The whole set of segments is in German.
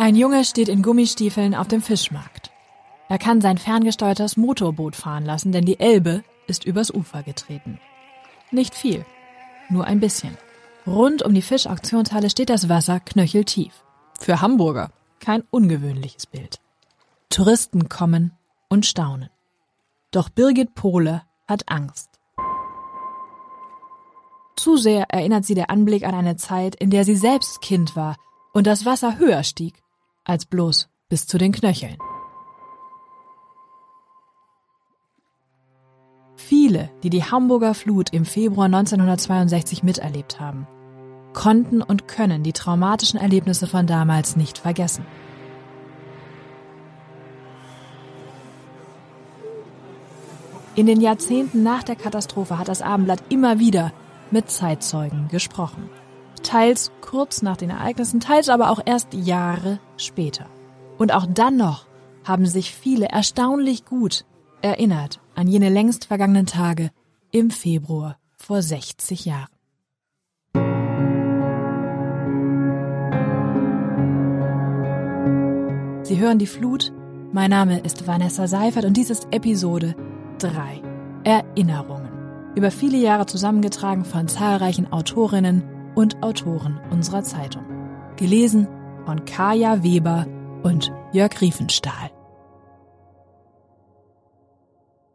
Ein Junge steht in Gummistiefeln auf dem Fischmarkt. Er kann sein ferngesteuertes Motorboot fahren lassen, denn die Elbe ist übers Ufer getreten. Nicht viel, nur ein bisschen. Rund um die Fischauktionshalle steht das Wasser knöcheltief. Für Hamburger kein ungewöhnliches Bild. Touristen kommen und staunen. Doch Birgit Pohle hat Angst. Zu sehr erinnert sie der Anblick an eine Zeit, in der sie selbst Kind war und das Wasser höher stieg als bloß bis zu den Knöcheln. Viele, die die Hamburger Flut im Februar 1962 miterlebt haben, konnten und können die traumatischen Erlebnisse von damals nicht vergessen. In den Jahrzehnten nach der Katastrophe hat das Abendblatt immer wieder mit Zeitzeugen gesprochen. Teils kurz nach den Ereignissen, teils aber auch erst Jahre später. Und auch dann noch haben sich viele erstaunlich gut erinnert an jene längst vergangenen Tage im Februar vor 60 Jahren. Sie hören die Flut. Mein Name ist Vanessa Seifert und dies ist Episode 3. Erinnerungen über viele Jahre zusammengetragen von zahlreichen Autorinnen und Autoren unserer Zeitung. Gelesen von Kaja Weber und Jörg Riefenstahl.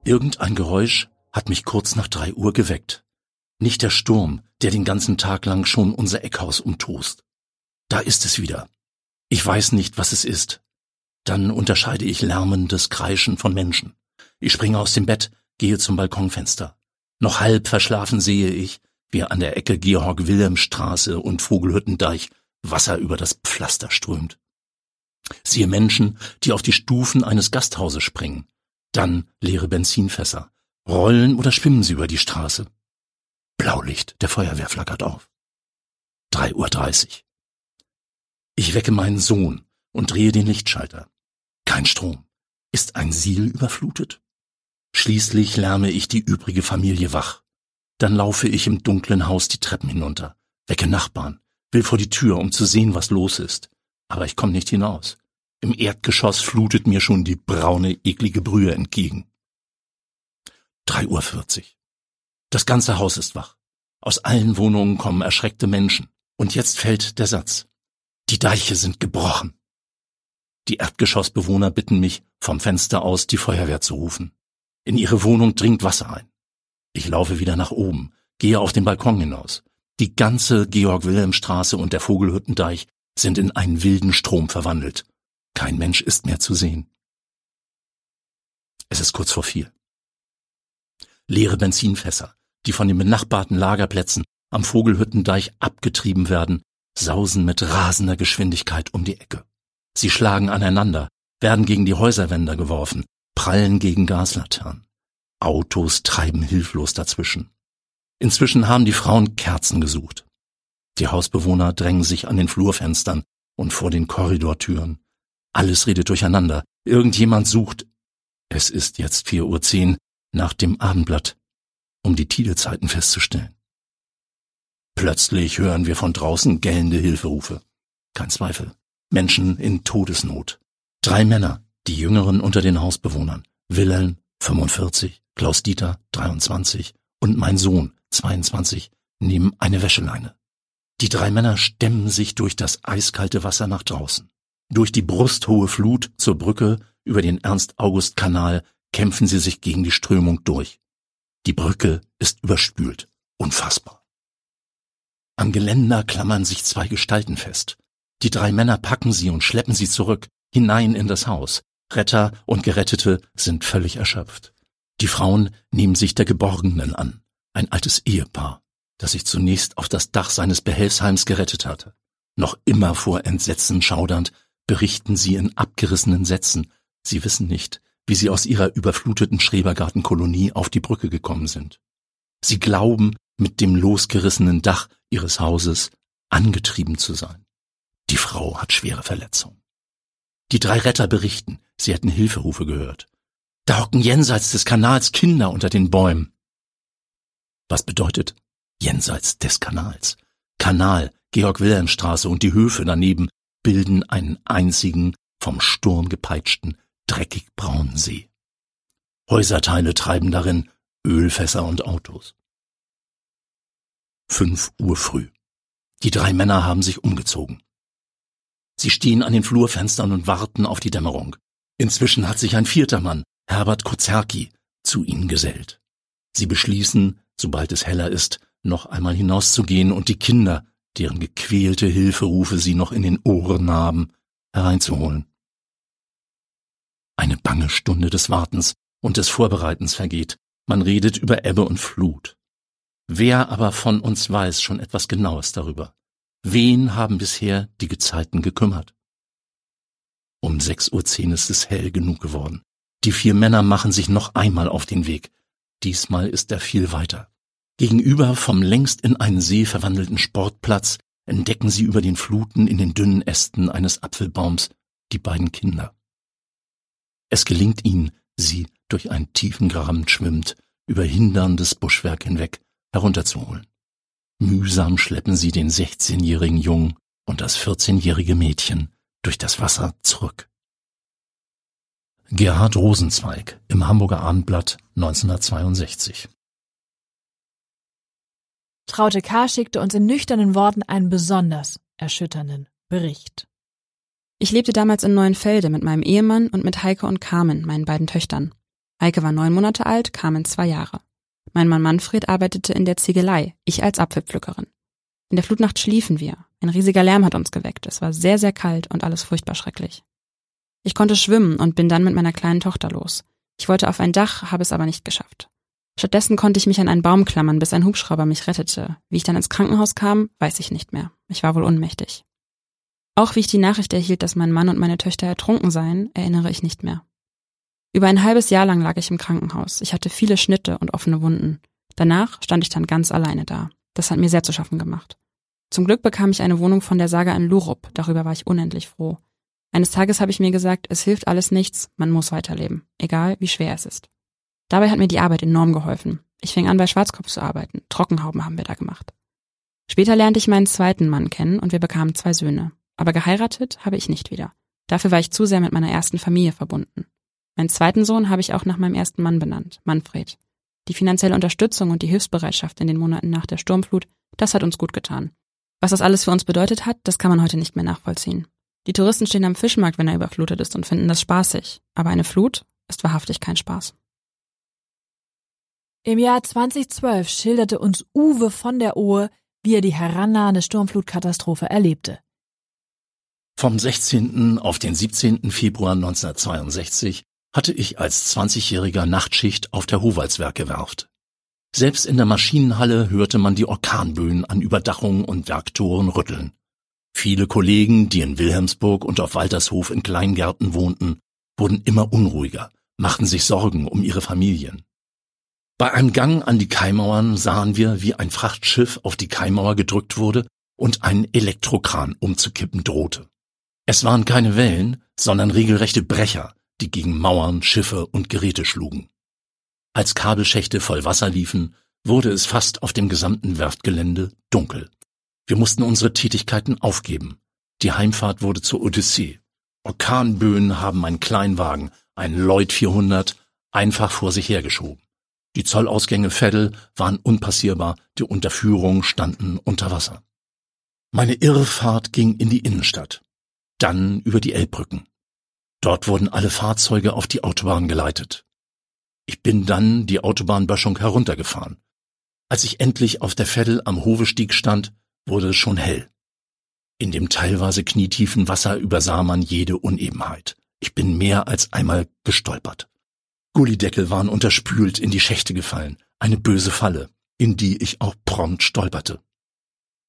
Irgendein Geräusch hat mich kurz nach drei Uhr geweckt. Nicht der Sturm, der den ganzen Tag lang schon unser Eckhaus umtost. Da ist es wieder. Ich weiß nicht, was es ist. Dann unterscheide ich lärmendes Kreischen von Menschen. Ich springe aus dem Bett, gehe zum Balkonfenster. Noch halb verschlafen sehe ich, wie an der Ecke Georg-Wilhelm-Straße und Vogelhüttendeich Wasser über das Pflaster strömt. Siehe Menschen, die auf die Stufen eines Gasthauses springen, dann leere Benzinfässer, rollen oder schwimmen sie über die Straße. Blaulicht der Feuerwehr flackert auf. Drei Uhr. dreißig. Ich wecke meinen Sohn und drehe den Lichtschalter. Kein Strom. Ist ein Siel überflutet? Schließlich lärme ich die übrige Familie wach. Dann laufe ich im dunklen Haus die Treppen hinunter, wecke Nachbarn, will vor die Tür, um zu sehen, was los ist. Aber ich komme nicht hinaus. Im Erdgeschoss flutet mir schon die braune, eklige Brühe entgegen. Drei Uhr. vierzig. Das ganze Haus ist wach. Aus allen Wohnungen kommen erschreckte Menschen. Und jetzt fällt der Satz. Die Deiche sind gebrochen. Die Erdgeschossbewohner bitten mich, vom Fenster aus die Feuerwehr zu rufen. In ihre Wohnung dringt Wasser ein. Ich laufe wieder nach oben, gehe auf den Balkon hinaus. Die ganze Georg-Wilhelm-Straße und der Vogelhüttendeich sind in einen wilden Strom verwandelt. Kein Mensch ist mehr zu sehen. Es ist kurz vor vier. Leere Benzinfässer, die von den benachbarten Lagerplätzen am Vogelhüttendeich abgetrieben werden, sausen mit rasender Geschwindigkeit um die Ecke. Sie schlagen aneinander, werden gegen die Häuserwände geworfen, prallen gegen Gaslaternen. Autos treiben hilflos dazwischen. Inzwischen haben die Frauen Kerzen gesucht. Die Hausbewohner drängen sich an den Flurfenstern und vor den Korridortüren. Alles redet durcheinander. Irgendjemand sucht, es ist jetzt vier Uhr zehn, nach dem Abendblatt, um die Tide-Zeiten festzustellen. Plötzlich hören wir von draußen gellende Hilferufe. Kein Zweifel. Menschen in Todesnot. Drei Männer, die Jüngeren unter den Hausbewohnern, Wilhelm, 45, Klaus-Dieter, 23 und mein Sohn, 22, nehmen eine Wäscheleine. Die drei Männer stemmen sich durch das eiskalte Wasser nach draußen. Durch die brusthohe Flut zur Brücke über den Ernst-August-Kanal kämpfen sie sich gegen die Strömung durch. Die Brücke ist überspült. Unfassbar. Am Geländer klammern sich zwei Gestalten fest. Die drei Männer packen sie und schleppen sie zurück, hinein in das Haus. Retter und Gerettete sind völlig erschöpft. Die Frauen nehmen sich der Geborgenen an, ein altes Ehepaar, das sich zunächst auf das Dach seines Behelfsheims gerettet hatte. Noch immer vor Entsetzen schaudernd berichten sie in abgerissenen Sätzen, sie wissen nicht, wie sie aus ihrer überfluteten Schrebergartenkolonie auf die Brücke gekommen sind. Sie glauben, mit dem losgerissenen Dach ihres Hauses angetrieben zu sein. Die Frau hat schwere Verletzungen. Die drei Retter berichten, sie hätten Hilferufe gehört. Da hocken jenseits des Kanals Kinder unter den Bäumen. Was bedeutet jenseits des Kanals? Kanal, Georg-Wilhelm-Straße und die Höfe daneben bilden einen einzigen, vom Sturm gepeitschten, dreckig braunen See. Häuserteile treiben darin Ölfässer und Autos. Fünf Uhr früh. Die drei Männer haben sich umgezogen. Sie stehen an den Flurfenstern und warten auf die Dämmerung. Inzwischen hat sich ein vierter Mann, Herbert Kozerki, zu ihnen gesellt. Sie beschließen, sobald es heller ist, noch einmal hinauszugehen und die Kinder, deren gequälte Hilferufe sie noch in den Ohren haben, hereinzuholen. Eine bange Stunde des Wartens und des Vorbereitens vergeht. Man redet über Ebbe und Flut. Wer aber von uns weiß schon etwas Genaues darüber? Wen haben bisher die Gezeiten gekümmert? Um sechs Uhr zehn ist es hell genug geworden. Die vier Männer machen sich noch einmal auf den Weg. Diesmal ist er viel weiter. Gegenüber vom längst in einen See verwandelten Sportplatz entdecken sie über den Fluten in den dünnen Ästen eines Apfelbaums die beiden Kinder. Es gelingt ihnen, sie durch einen tiefen Graben schwimmt, über hinderndes Buschwerk hinweg herunterzuholen. Mühsam schleppen sie den 16-jährigen Jungen und das 14-jährige Mädchen durch das Wasser zurück. Gerhard Rosenzweig im Hamburger Abendblatt 1962 Traute K. schickte uns in nüchternen Worten einen besonders erschütternden Bericht. Ich lebte damals in Neuenfelde mit meinem Ehemann und mit Heike und Carmen, meinen beiden Töchtern. Heike war neun Monate alt, Carmen zwei Jahre. Mein Mann Manfred arbeitete in der Ziegelei, ich als Apfelpflückerin. In der Flutnacht schliefen wir. Ein riesiger Lärm hat uns geweckt. Es war sehr, sehr kalt und alles furchtbar schrecklich. Ich konnte schwimmen und bin dann mit meiner kleinen Tochter los. Ich wollte auf ein Dach, habe es aber nicht geschafft. Stattdessen konnte ich mich an einen Baum klammern, bis ein Hubschrauber mich rettete. Wie ich dann ins Krankenhaus kam, weiß ich nicht mehr. Ich war wohl ohnmächtig. Auch wie ich die Nachricht erhielt, dass mein Mann und meine Töchter ertrunken seien, erinnere ich nicht mehr. Über ein halbes Jahr lang lag ich im Krankenhaus. Ich hatte viele Schnitte und offene Wunden. Danach stand ich dann ganz alleine da. Das hat mir sehr zu schaffen gemacht. Zum Glück bekam ich eine Wohnung von der Saga in Lurup. Darüber war ich unendlich froh. Eines Tages habe ich mir gesagt, es hilft alles nichts, man muss weiterleben, egal wie schwer es ist. Dabei hat mir die Arbeit enorm geholfen. Ich fing an, bei Schwarzkopf zu arbeiten. Trockenhauben haben wir da gemacht. Später lernte ich meinen zweiten Mann kennen und wir bekamen zwei Söhne. Aber geheiratet habe ich nicht wieder. Dafür war ich zu sehr mit meiner ersten Familie verbunden. Meinen zweiten Sohn habe ich auch nach meinem ersten Mann benannt, Manfred. Die finanzielle Unterstützung und die Hilfsbereitschaft in den Monaten nach der Sturmflut, das hat uns gut getan. Was das alles für uns bedeutet hat, das kann man heute nicht mehr nachvollziehen. Die Touristen stehen am Fischmarkt, wenn er überflutet ist und finden das spaßig. Aber eine Flut ist wahrhaftig kein Spaß. Im Jahr 2012 schilderte uns Uwe von der Ohe, wie er die herannahende Sturmflutkatastrophe erlebte. Vom 16. auf den 17. Februar 1962 hatte ich als 20-jähriger Nachtschicht auf der Howaldswerke-Werft. Selbst in der Maschinenhalle hörte man die Orkanböen an Überdachungen und Werktoren rütteln. Viele Kollegen, die in Wilhelmsburg und auf Waltershof in Kleingärten wohnten, wurden immer unruhiger, machten sich Sorgen um ihre Familien. Bei einem Gang an die Kaimauern sahen wir, wie ein Frachtschiff auf die Kaimauer gedrückt wurde und ein Elektrokran umzukippen drohte. Es waren keine Wellen, sondern regelrechte Brecher, die gegen Mauern, Schiffe und Geräte schlugen. Als Kabelschächte voll Wasser liefen, wurde es fast auf dem gesamten Werftgelände dunkel. Wir mussten unsere Tätigkeiten aufgeben. Die Heimfahrt wurde zur Odyssee. Orkanböen haben einen Kleinwagen, einen Lloyd 400, einfach vor sich hergeschoben. Die Zollausgänge Veddel waren unpassierbar, die Unterführungen standen unter Wasser. Meine Irrfahrt ging in die Innenstadt, dann über die Elbbrücken. Dort wurden alle Fahrzeuge auf die Autobahn geleitet. Ich bin dann die Autobahnböschung heruntergefahren. Als ich endlich auf der Veddel am Hovestieg stand, wurde es schon hell. In dem teilweise knietiefen Wasser übersah man jede Unebenheit. Ich bin mehr als einmal gestolpert. Gullideckel waren unterspült in die Schächte gefallen, eine böse Falle, in die ich auch prompt stolperte.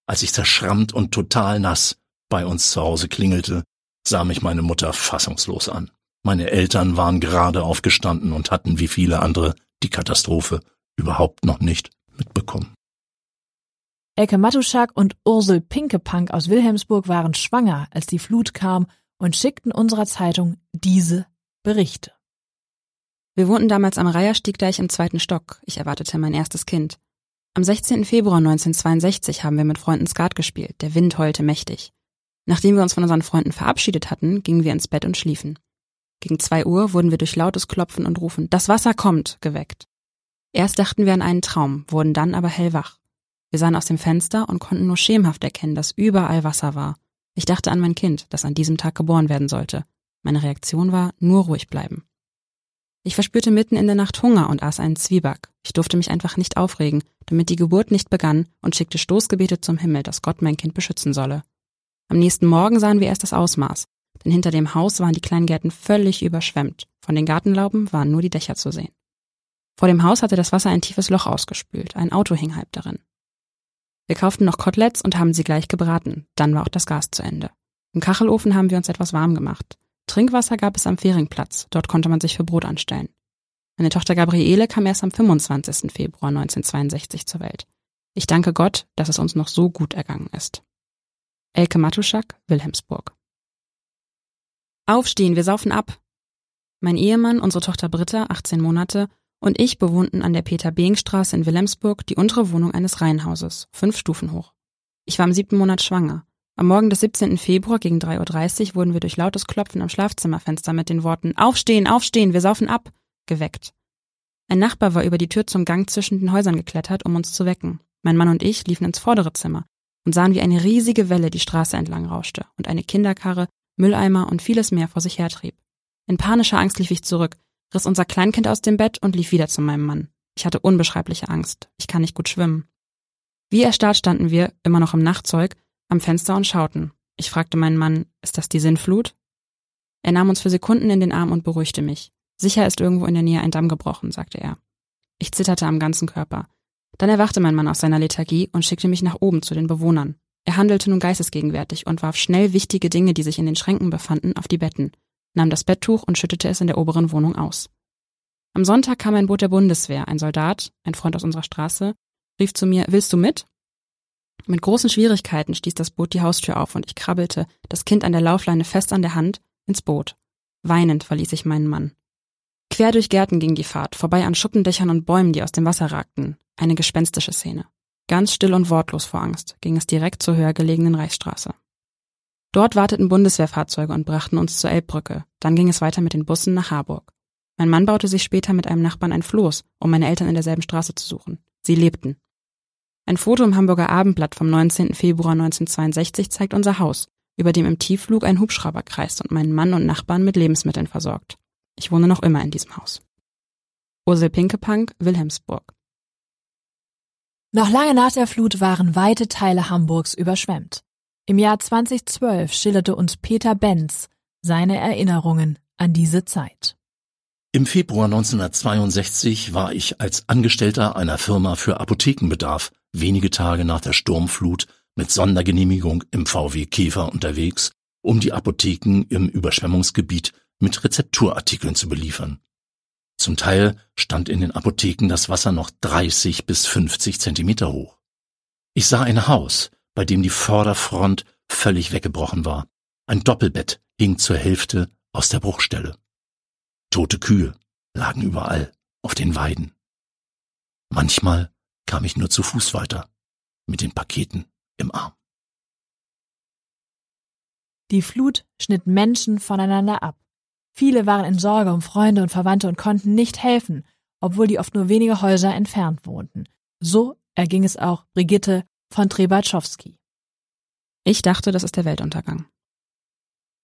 Als ich zerschrammt und total nass bei uns zu Hause klingelte, sah mich meine Mutter fassungslos an. Meine Eltern waren gerade aufgestanden und hatten wie viele andere die Katastrophe überhaupt noch nicht mitbekommen. Elke Matuschak und Ursel Pinkepank aus Wilhelmsburg waren schwanger, als die Flut kam und schickten unserer Zeitung diese Berichte. Wir wohnten damals am Reiherstiegdeich im zweiten Stock. Ich erwartete mein erstes Kind. Am 16. Februar 1962 haben wir mit Freunden Skat gespielt. Der Wind heulte mächtig. Nachdem wir uns von unseren Freunden verabschiedet hatten, gingen wir ins Bett und schliefen. Gegen zwei Uhr wurden wir durch lautes Klopfen und Rufen Das Wasser kommt geweckt. Erst dachten wir an einen Traum, wurden dann aber hellwach. Wir sahen aus dem Fenster und konnten nur schemenhaft erkennen, dass überall Wasser war. Ich dachte an mein Kind, das an diesem Tag geboren werden sollte. Meine Reaktion war nur ruhig bleiben. Ich verspürte mitten in der Nacht Hunger und aß einen Zwieback. Ich durfte mich einfach nicht aufregen, damit die Geburt nicht begann und schickte Stoßgebete zum Himmel, dass Gott mein Kind beschützen solle. Am nächsten Morgen sahen wir erst das Ausmaß, denn hinter dem Haus waren die Kleingärten völlig überschwemmt. Von den Gartenlauben waren nur die Dächer zu sehen. Vor dem Haus hatte das Wasser ein tiefes Loch ausgespült, ein Auto hing halb darin. Wir kauften noch Koteletts und haben sie gleich gebraten, dann war auch das Gas zu Ende. Im Kachelofen haben wir uns etwas warm gemacht. Trinkwasser gab es am Ferienplatz, dort konnte man sich für Brot anstellen. Meine Tochter Gabriele kam erst am 25. Februar 1962 zur Welt. Ich danke Gott, dass es uns noch so gut ergangen ist. Elke Matuschak, Wilhelmsburg. Aufstehen, wir saufen ab. Mein Ehemann, unsere Tochter Britta, 18 Monate, und ich bewohnten an der Peter-Beeng-Straße in Wilhelmsburg die untere Wohnung eines Reihenhauses, fünf Stufen hoch. Ich war im siebten Monat schwanger. Am Morgen des 17. Februar gegen 3.30 Uhr wurden wir durch lautes Klopfen am Schlafzimmerfenster mit den Worten Aufstehen, aufstehen, wir saufen ab geweckt. Ein Nachbar war über die Tür zum Gang zwischen den Häusern geklettert, um uns zu wecken. Mein Mann und ich liefen ins vordere Zimmer und sahen, wie eine riesige Welle die Straße entlang rauschte und eine Kinderkarre, Mülleimer und vieles mehr vor sich hertrieb. In panischer Angst lief ich zurück, riss unser Kleinkind aus dem Bett und lief wieder zu meinem Mann. Ich hatte unbeschreibliche Angst. Ich kann nicht gut schwimmen. Wie erstarrt standen wir, immer noch im Nachtzeug, am Fenster und schauten. Ich fragte meinen Mann, ist das die Sinnflut? Er nahm uns für Sekunden in den Arm und beruhigte mich. Sicher ist irgendwo in der Nähe ein Damm gebrochen, sagte er. Ich zitterte am ganzen Körper. Dann erwachte mein Mann aus seiner Lethargie und schickte mich nach oben zu den Bewohnern. Er handelte nun geistesgegenwärtig und warf schnell wichtige Dinge, die sich in den Schränken befanden, auf die Betten, nahm das Betttuch und schüttete es in der oberen Wohnung aus. Am Sonntag kam ein Boot der Bundeswehr, ein Soldat, ein Freund aus unserer Straße, rief zu mir, willst du mit? Mit großen Schwierigkeiten stieß das Boot die Haustür auf und ich krabbelte, das Kind an der Laufleine fest an der Hand, ins Boot. Weinend verließ ich meinen Mann. Quer durch Gärten ging die Fahrt, vorbei an Schuppendächern und Bäumen, die aus dem Wasser ragten. Eine gespenstische Szene. Ganz still und wortlos vor Angst ging es direkt zur höher gelegenen Reichsstraße. Dort warteten Bundeswehrfahrzeuge und brachten uns zur Elbbrücke. Dann ging es weiter mit den Bussen nach Harburg. Mein Mann baute sich später mit einem Nachbarn ein Floß, um meine Eltern in derselben Straße zu suchen. Sie lebten. Ein Foto im Hamburger Abendblatt vom 19. Februar 1962 zeigt unser Haus, über dem im Tiefflug ein Hubschrauber kreist und meinen Mann und Nachbarn mit Lebensmitteln versorgt. Ich wohne noch immer in diesem Haus. Ursel Pinkepank, Wilhelmsburg. Noch lange nach der Flut waren weite Teile Hamburgs überschwemmt. Im Jahr 2012 schilderte uns Peter Benz seine Erinnerungen an diese Zeit. Im Februar 1962 war ich als Angestellter einer Firma für Apothekenbedarf wenige Tage nach der Sturmflut mit Sondergenehmigung im VW Käfer unterwegs, um die Apotheken im Überschwemmungsgebiet mit Rezepturartikeln zu beliefern. Zum Teil stand in den Apotheken das Wasser noch 30 bis 50 Zentimeter hoch. Ich sah ein Haus, bei dem die Vorderfront völlig weggebrochen war. Ein Doppelbett hing zur Hälfte aus der Bruchstelle. Tote Kühe lagen überall auf den Weiden. Manchmal kam ich nur zu Fuß weiter, mit den Paketen im Arm. Die Flut schnitt Menschen voneinander ab. Viele waren in Sorge um Freunde und Verwandte und konnten nicht helfen, obwohl die oft nur wenige Häuser entfernt wohnten. So erging es auch Brigitte von Trebatschowski. Ich dachte, das ist der Weltuntergang.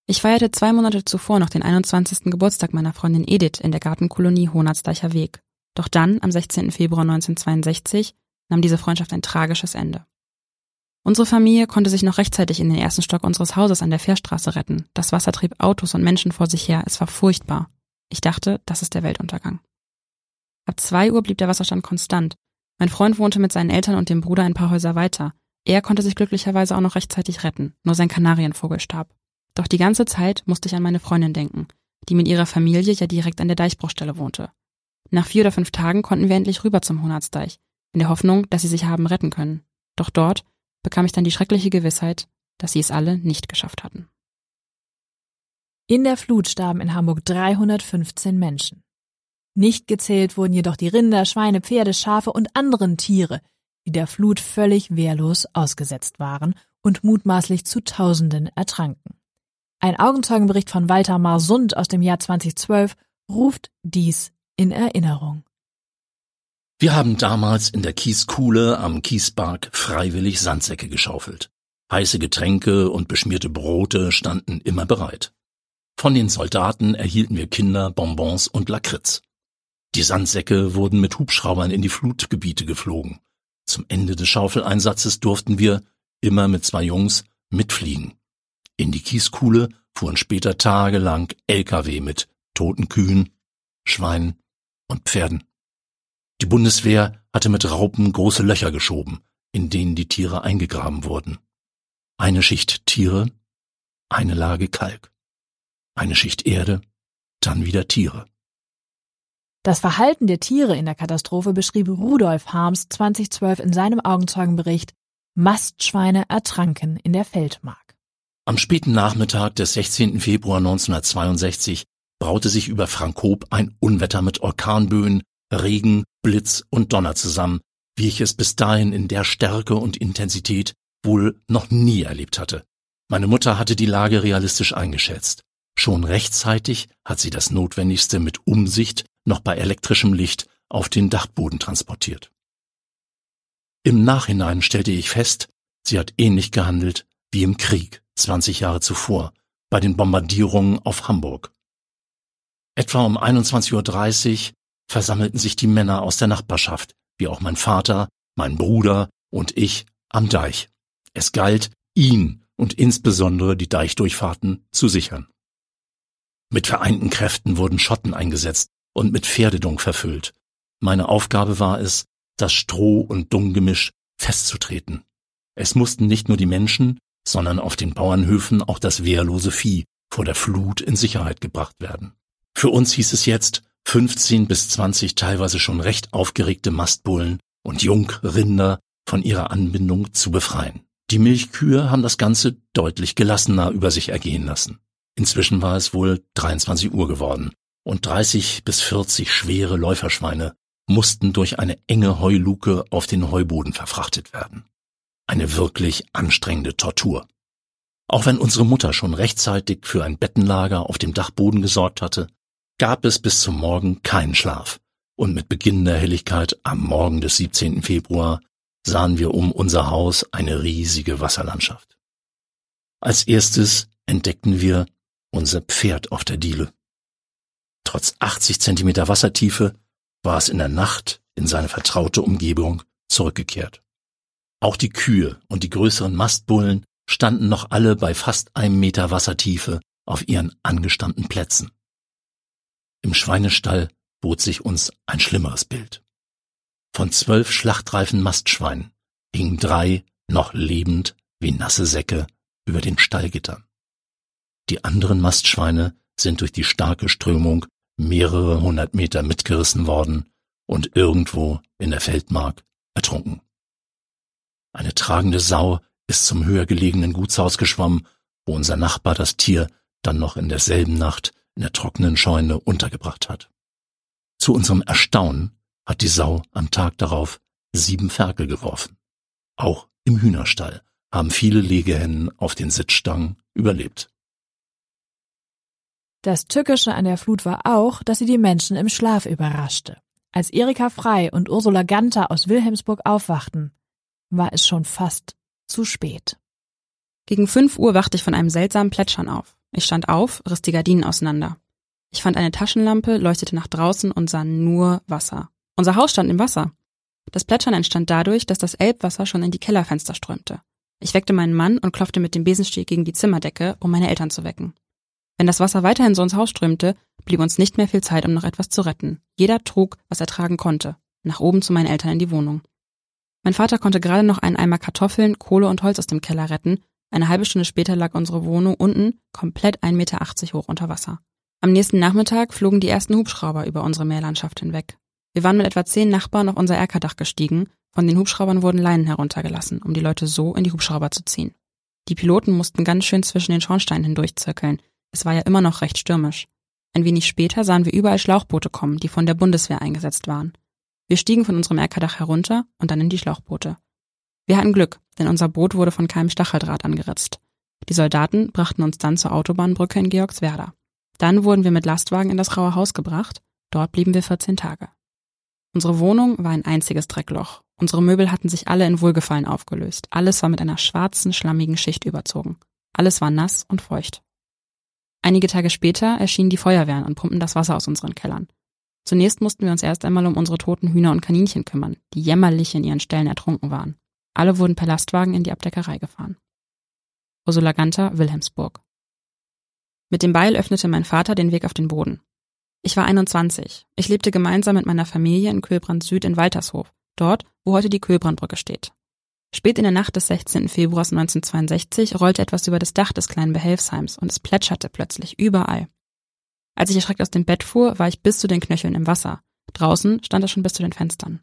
Ich feierte zwei Monate zuvor noch den 21. Geburtstag meiner Freundin Edith in der Gartenkolonie Honatsdeicher Weg. Doch dann, am 16. Februar 1962, nahm diese Freundschaft ein tragisches Ende. Unsere Familie konnte sich noch rechtzeitig in den ersten Stock unseres Hauses an der Fährstraße retten. Das Wasser trieb Autos und Menschen vor sich her. Es war furchtbar. Ich dachte, das ist der Weltuntergang. Ab zwei Uhr blieb der Wasserstand konstant. Mein Freund wohnte mit seinen Eltern und dem Bruder ein paar Häuser weiter. Er konnte sich glücklicherweise auch noch rechtzeitig retten. Nur sein Kanarienvogel starb. Doch die ganze Zeit musste ich an meine Freundin denken, die mit ihrer Familie ja direkt an der Deichbruchstelle wohnte. Nach vier oder fünf Tagen konnten wir endlich rüber zum Honatsdeich, in der Hoffnung, dass sie sich haben retten können. Doch dort bekam ich dann die schreckliche Gewissheit, dass sie es alle nicht geschafft hatten. In der Flut starben in Hamburg 315 Menschen. Nicht gezählt wurden jedoch die Rinder, Schweine, Pferde, Schafe und anderen Tiere, die der Flut völlig wehrlos ausgesetzt waren und mutmaßlich zu Tausenden ertranken. Ein Augenzeugenbericht von Walter Marsund aus dem Jahr 2012 ruft dies in Erinnerung. Wir haben damals in der Kieskuhle am Kiesberg freiwillig Sandsäcke geschaufelt. Heiße Getränke und beschmierte Brote standen immer bereit. Von den Soldaten erhielten wir Kinder, Bonbons und Lakritz. Die Sandsäcke wurden mit Hubschraubern in die Flutgebiete geflogen. Zum Ende des Schaufeleinsatzes durften wir, immer mit zwei Jungs, mitfliegen. In die Kieskuhle fuhren später tagelang Lkw mit toten Kühen, Schweinen und Pferden. Die Bundeswehr hatte mit Raupen große Löcher geschoben, in denen die Tiere eingegraben wurden. Eine Schicht Tiere, eine Lage Kalk. Eine Schicht Erde, dann wieder Tiere. Das Verhalten der Tiere in der Katastrophe beschrieb Rudolf Harms 2012 in seinem Augenzeugenbericht Mastschweine ertranken in der Feldmark. Am späten Nachmittag des 16. Februar 1962 braute sich über Frankop ein Unwetter mit Orkanböen, Regen, Blitz und Donner zusammen, wie ich es bis dahin in der Stärke und Intensität wohl noch nie erlebt hatte. Meine Mutter hatte die Lage realistisch eingeschätzt. Schon rechtzeitig hat sie das Notwendigste mit Umsicht noch bei elektrischem Licht auf den Dachboden transportiert. Im Nachhinein stellte ich fest, sie hat ähnlich gehandelt wie im Krieg 20 Jahre zuvor bei den Bombardierungen auf Hamburg. Etwa um 21.30 Uhr versammelten sich die Männer aus der Nachbarschaft, wie auch mein Vater, mein Bruder und ich am Deich. Es galt, ihn und insbesondere die Deichdurchfahrten zu sichern. Mit vereinten Kräften wurden Schotten eingesetzt und mit Pferdedung verfüllt. Meine Aufgabe war es, das Stroh- und Dunggemisch festzutreten. Es mussten nicht nur die Menschen, sondern auf den Bauernhöfen auch das wehrlose Vieh vor der Flut in Sicherheit gebracht werden. Für uns hieß es jetzt, 15 bis 20 teilweise schon recht aufgeregte Mastbullen und Jungrinder von ihrer Anbindung zu befreien. Die Milchkühe haben das Ganze deutlich gelassener über sich ergehen lassen. Inzwischen war es wohl 23 Uhr geworden und 30 bis 40 schwere Läuferschweine mussten durch eine enge Heuluke auf den Heuboden verfrachtet werden. Eine wirklich anstrengende Tortur. Auch wenn unsere Mutter schon rechtzeitig für ein Bettenlager auf dem Dachboden gesorgt hatte, gab es bis zum Morgen keinen Schlaf, und mit Beginn der Helligkeit am Morgen des 17. Februar sahen wir um unser Haus eine riesige Wasserlandschaft. Als erstes entdeckten wir unser Pferd auf der Diele. Trotz 80 Zentimeter Wassertiefe war es in der Nacht in seine vertraute Umgebung zurückgekehrt. Auch die Kühe und die größeren Mastbullen standen noch alle bei fast einem Meter Wassertiefe auf ihren angestammten Plätzen. Im Schweinestall bot sich uns ein schlimmeres Bild. Von zwölf schlachtreifen Mastschweinen hingen drei noch lebend wie nasse Säcke über den Stallgittern. Die anderen Mastschweine sind durch die starke Strömung mehrere hundert Meter mitgerissen worden und irgendwo in der Feldmark ertrunken. Eine tragende Sau ist zum höher gelegenen Gutshaus geschwommen, wo unser Nachbar das Tier dann noch in derselben Nacht in der trockenen Scheune untergebracht hat. Zu unserem Erstaunen hat die Sau am Tag darauf sieben Ferkel geworfen. Auch im Hühnerstall haben viele Legehennen auf den Sitzstangen überlebt. Das Tückische an der Flut war auch, dass sie die Menschen im Schlaf überraschte. Als Erika Frei und Ursula Ganter aus Wilhelmsburg aufwachten, war es schon fast zu spät. Gegen fünf Uhr wachte ich von einem seltsamen Plätschern auf. Ich stand auf, riss die Gardinen auseinander. Ich fand eine Taschenlampe, leuchtete nach draußen und sah nur Wasser. Unser Haus stand im Wasser. Das Plätschern entstand dadurch, dass das Elbwasser schon in die Kellerfenster strömte. Ich weckte meinen Mann und klopfte mit dem Besenstiel gegen die Zimmerdecke, um meine Eltern zu wecken. Wenn das Wasser weiterhin so ins Haus strömte, blieb uns nicht mehr viel Zeit, um noch etwas zu retten. Jeder trug, was er tragen konnte, nach oben zu meinen Eltern in die Wohnung. Mein Vater konnte gerade noch einen Eimer Kartoffeln, Kohle und Holz aus dem Keller retten, eine halbe Stunde später lag unsere Wohnung unten komplett 1,80 Meter hoch unter Wasser. Am nächsten Nachmittag flogen die ersten Hubschrauber über unsere Meerlandschaft hinweg. Wir waren mit etwa zehn Nachbarn auf unser Erkerdach gestiegen. Von den Hubschraubern wurden Leinen heruntergelassen, um die Leute so in die Hubschrauber zu ziehen. Die Piloten mussten ganz schön zwischen den Schornsteinen hindurchzirkeln. Es war ja immer noch recht stürmisch. Ein wenig später sahen wir überall Schlauchboote kommen, die von der Bundeswehr eingesetzt waren. Wir stiegen von unserem Erkerdach herunter und dann in die Schlauchboote. Wir hatten Glück, denn unser Boot wurde von keinem Stacheldraht angeritzt. Die Soldaten brachten uns dann zur Autobahnbrücke in Georgswerda. Dann wurden wir mit Lastwagen in das raue Haus gebracht. Dort blieben wir 14 Tage. Unsere Wohnung war ein einziges Dreckloch. Unsere Möbel hatten sich alle in Wohlgefallen aufgelöst. Alles war mit einer schwarzen, schlammigen Schicht überzogen. Alles war nass und feucht. Einige Tage später erschienen die Feuerwehren und pumpten das Wasser aus unseren Kellern. Zunächst mussten wir uns erst einmal um unsere toten Hühner und Kaninchen kümmern, die jämmerlich in ihren Ställen ertrunken waren. Alle wurden per Lastwagen in die Abdeckerei gefahren. Ursula Ganter, Wilhelmsburg. Mit dem Beil öffnete mein Vater den Weg auf den Boden. Ich war 21. Ich lebte gemeinsam mit meiner Familie in Köhlbrand Süd in Waltershof, dort, wo heute die Köhlbrandbrücke steht. Spät in der Nacht des 16. Februars 1962 rollte etwas über das Dach des kleinen Behelfsheims und es plätscherte plötzlich überall. Als ich erschreckt aus dem Bett fuhr, war ich bis zu den Knöcheln im Wasser. Draußen stand er schon bis zu den Fenstern.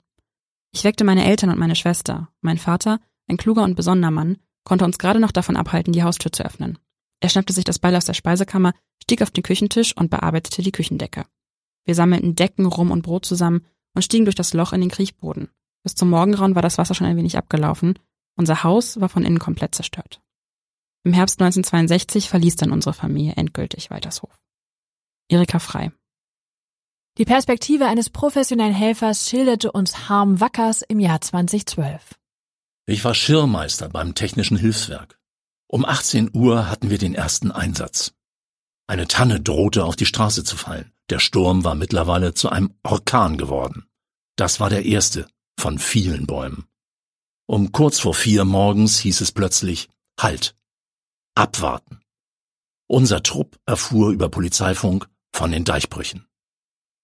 Ich weckte meine Eltern und meine Schwester. Mein Vater, ein kluger und besonderer Mann, konnte uns gerade noch davon abhalten, die Haustür zu öffnen. Er schnappte sich das Beil aus der Speisekammer, stieg auf den Küchentisch und bearbeitete die Küchendecke. Wir sammelten Decken, Rum und Brot zusammen und stiegen durch das Loch in den Kriechboden. Bis zum Morgengrauen war das Wasser schon ein wenig abgelaufen. Unser Haus war von innen komplett zerstört. Im Herbst 1962 verließ dann unsere Familie endgültig Weitershof. Erika Frei. Die Perspektive eines professionellen Helfers schilderte uns Harm Wackers im Jahr 2012. Ich war Schirrmeister beim Technischen Hilfswerk. Um 18 Uhr hatten wir den ersten Einsatz. Eine Tanne drohte auf die Straße zu fallen. Der Sturm war mittlerweile zu einem Orkan geworden. Das war der erste von vielen Bäumen. Um kurz vor vier morgens hieß es plötzlich Halt. Abwarten. Unser Trupp erfuhr über Polizeifunk von den Deichbrüchen.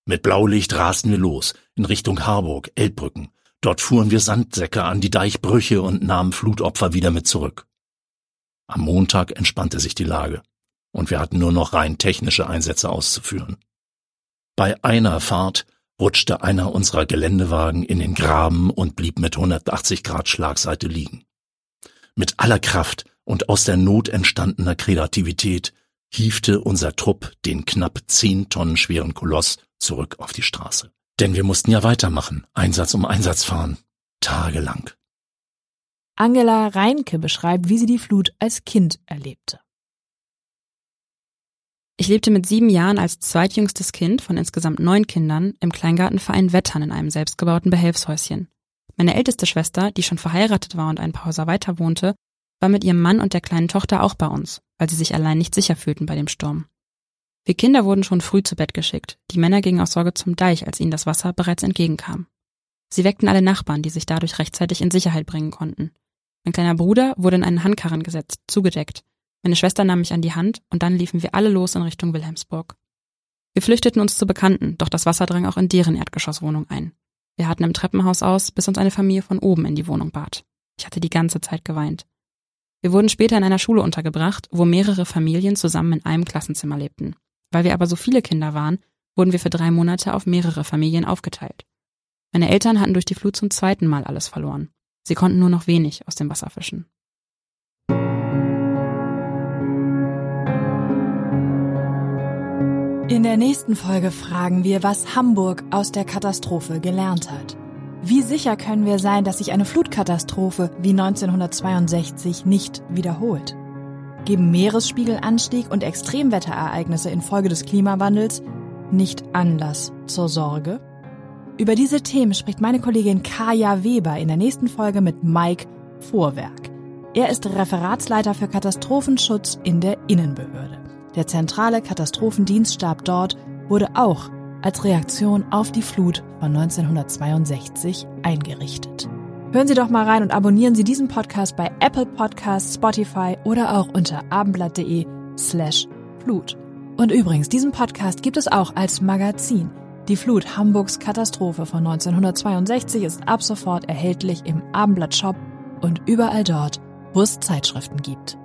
Mit Blaulicht rasten wir los in Richtung Harburg, Elbbrücken, Dort fuhren wir Sandsäcke an die Deichbrüche und nahmen Flutopfer wieder mit zurück. Am Montag entspannte sich die Lage und wir hatten nur noch rein technische Einsätze auszuführen. Bei einer Fahrt rutschte einer unserer Geländewagen in den Graben und blieb mit 180 Grad Schlagseite liegen. Mit aller Kraft und aus der Not entstandener Kreativität hiefte unser Trupp den knapp zehn Tonnen schweren Koloss zurück auf die Straße. Denn wir mussten ja weitermachen, Einsatz um Einsatz fahren, tagelang. Angela Reinke beschreibt, wie sie die Flut als Kind erlebte. Ich lebte mit sieben Jahren als zweitjüngstes Kind von insgesamt neun Kindern im Kleingartenverein Wettern in einem selbstgebauten Behelfshäuschen. Meine älteste Schwester, die schon verheiratet war und ein paar Häuser weiter wohnte, war mit ihrem Mann und der kleinen Tochter auch bei uns, weil sie sich allein nicht sicher fühlten bei dem Sturm. Wir Kinder wurden schon früh zu Bett geschickt. Die Männer gingen aus Sorge zum Deich, als ihnen das Wasser bereits entgegenkam. Sie weckten alle Nachbarn, die sich dadurch rechtzeitig in Sicherheit bringen konnten. Mein kleiner Bruder wurde in einen Handkarren gesetzt, zugedeckt. Meine Schwester nahm mich an die Hand und dann liefen wir alle los in Richtung Wilhelmsburg. Wir flüchteten uns zu Bekannten, doch das Wasser drang auch in deren Erdgeschosswohnung ein. Wir hatten im Treppenhaus aus, bis uns eine Familie von oben in die Wohnung bat. Ich hatte die ganze Zeit geweint. Wir wurden später in einer Schule untergebracht, wo mehrere Familien zusammen in einem Klassenzimmer lebten. Weil wir aber so viele Kinder waren, wurden wir für drei Monate auf mehrere Familien aufgeteilt. Meine Eltern hatten durch die Flut zum zweiten Mal alles verloren. Sie konnten nur noch wenig aus dem Wasser fischen. In der nächsten Folge fragen wir, was Hamburg aus der Katastrophe gelernt hat. Wie sicher können wir sein, dass sich eine Flutkatastrophe wie 1962 nicht wiederholt? geben Meeresspiegelanstieg und Extremwetterereignisse infolge des Klimawandels nicht Anlass zur Sorge? Über diese Themen spricht meine Kollegin Kaya Weber in der nächsten Folge mit Mike Vorwerk. Er ist Referatsleiter für Katastrophenschutz in der Innenbehörde. Der zentrale Katastrophendienststab dort wurde auch als Reaktion auf die Flut von 1962 eingerichtet. Hören Sie doch mal rein und abonnieren Sie diesen Podcast bei Apple Podcasts, Spotify oder auch unter abendblatt.de slash Flut. Und übrigens, diesen Podcast gibt es auch als Magazin. Die Flut Hamburgs Katastrophe von 1962 ist ab sofort erhältlich im Abendblatt Shop und überall dort, wo es Zeitschriften gibt.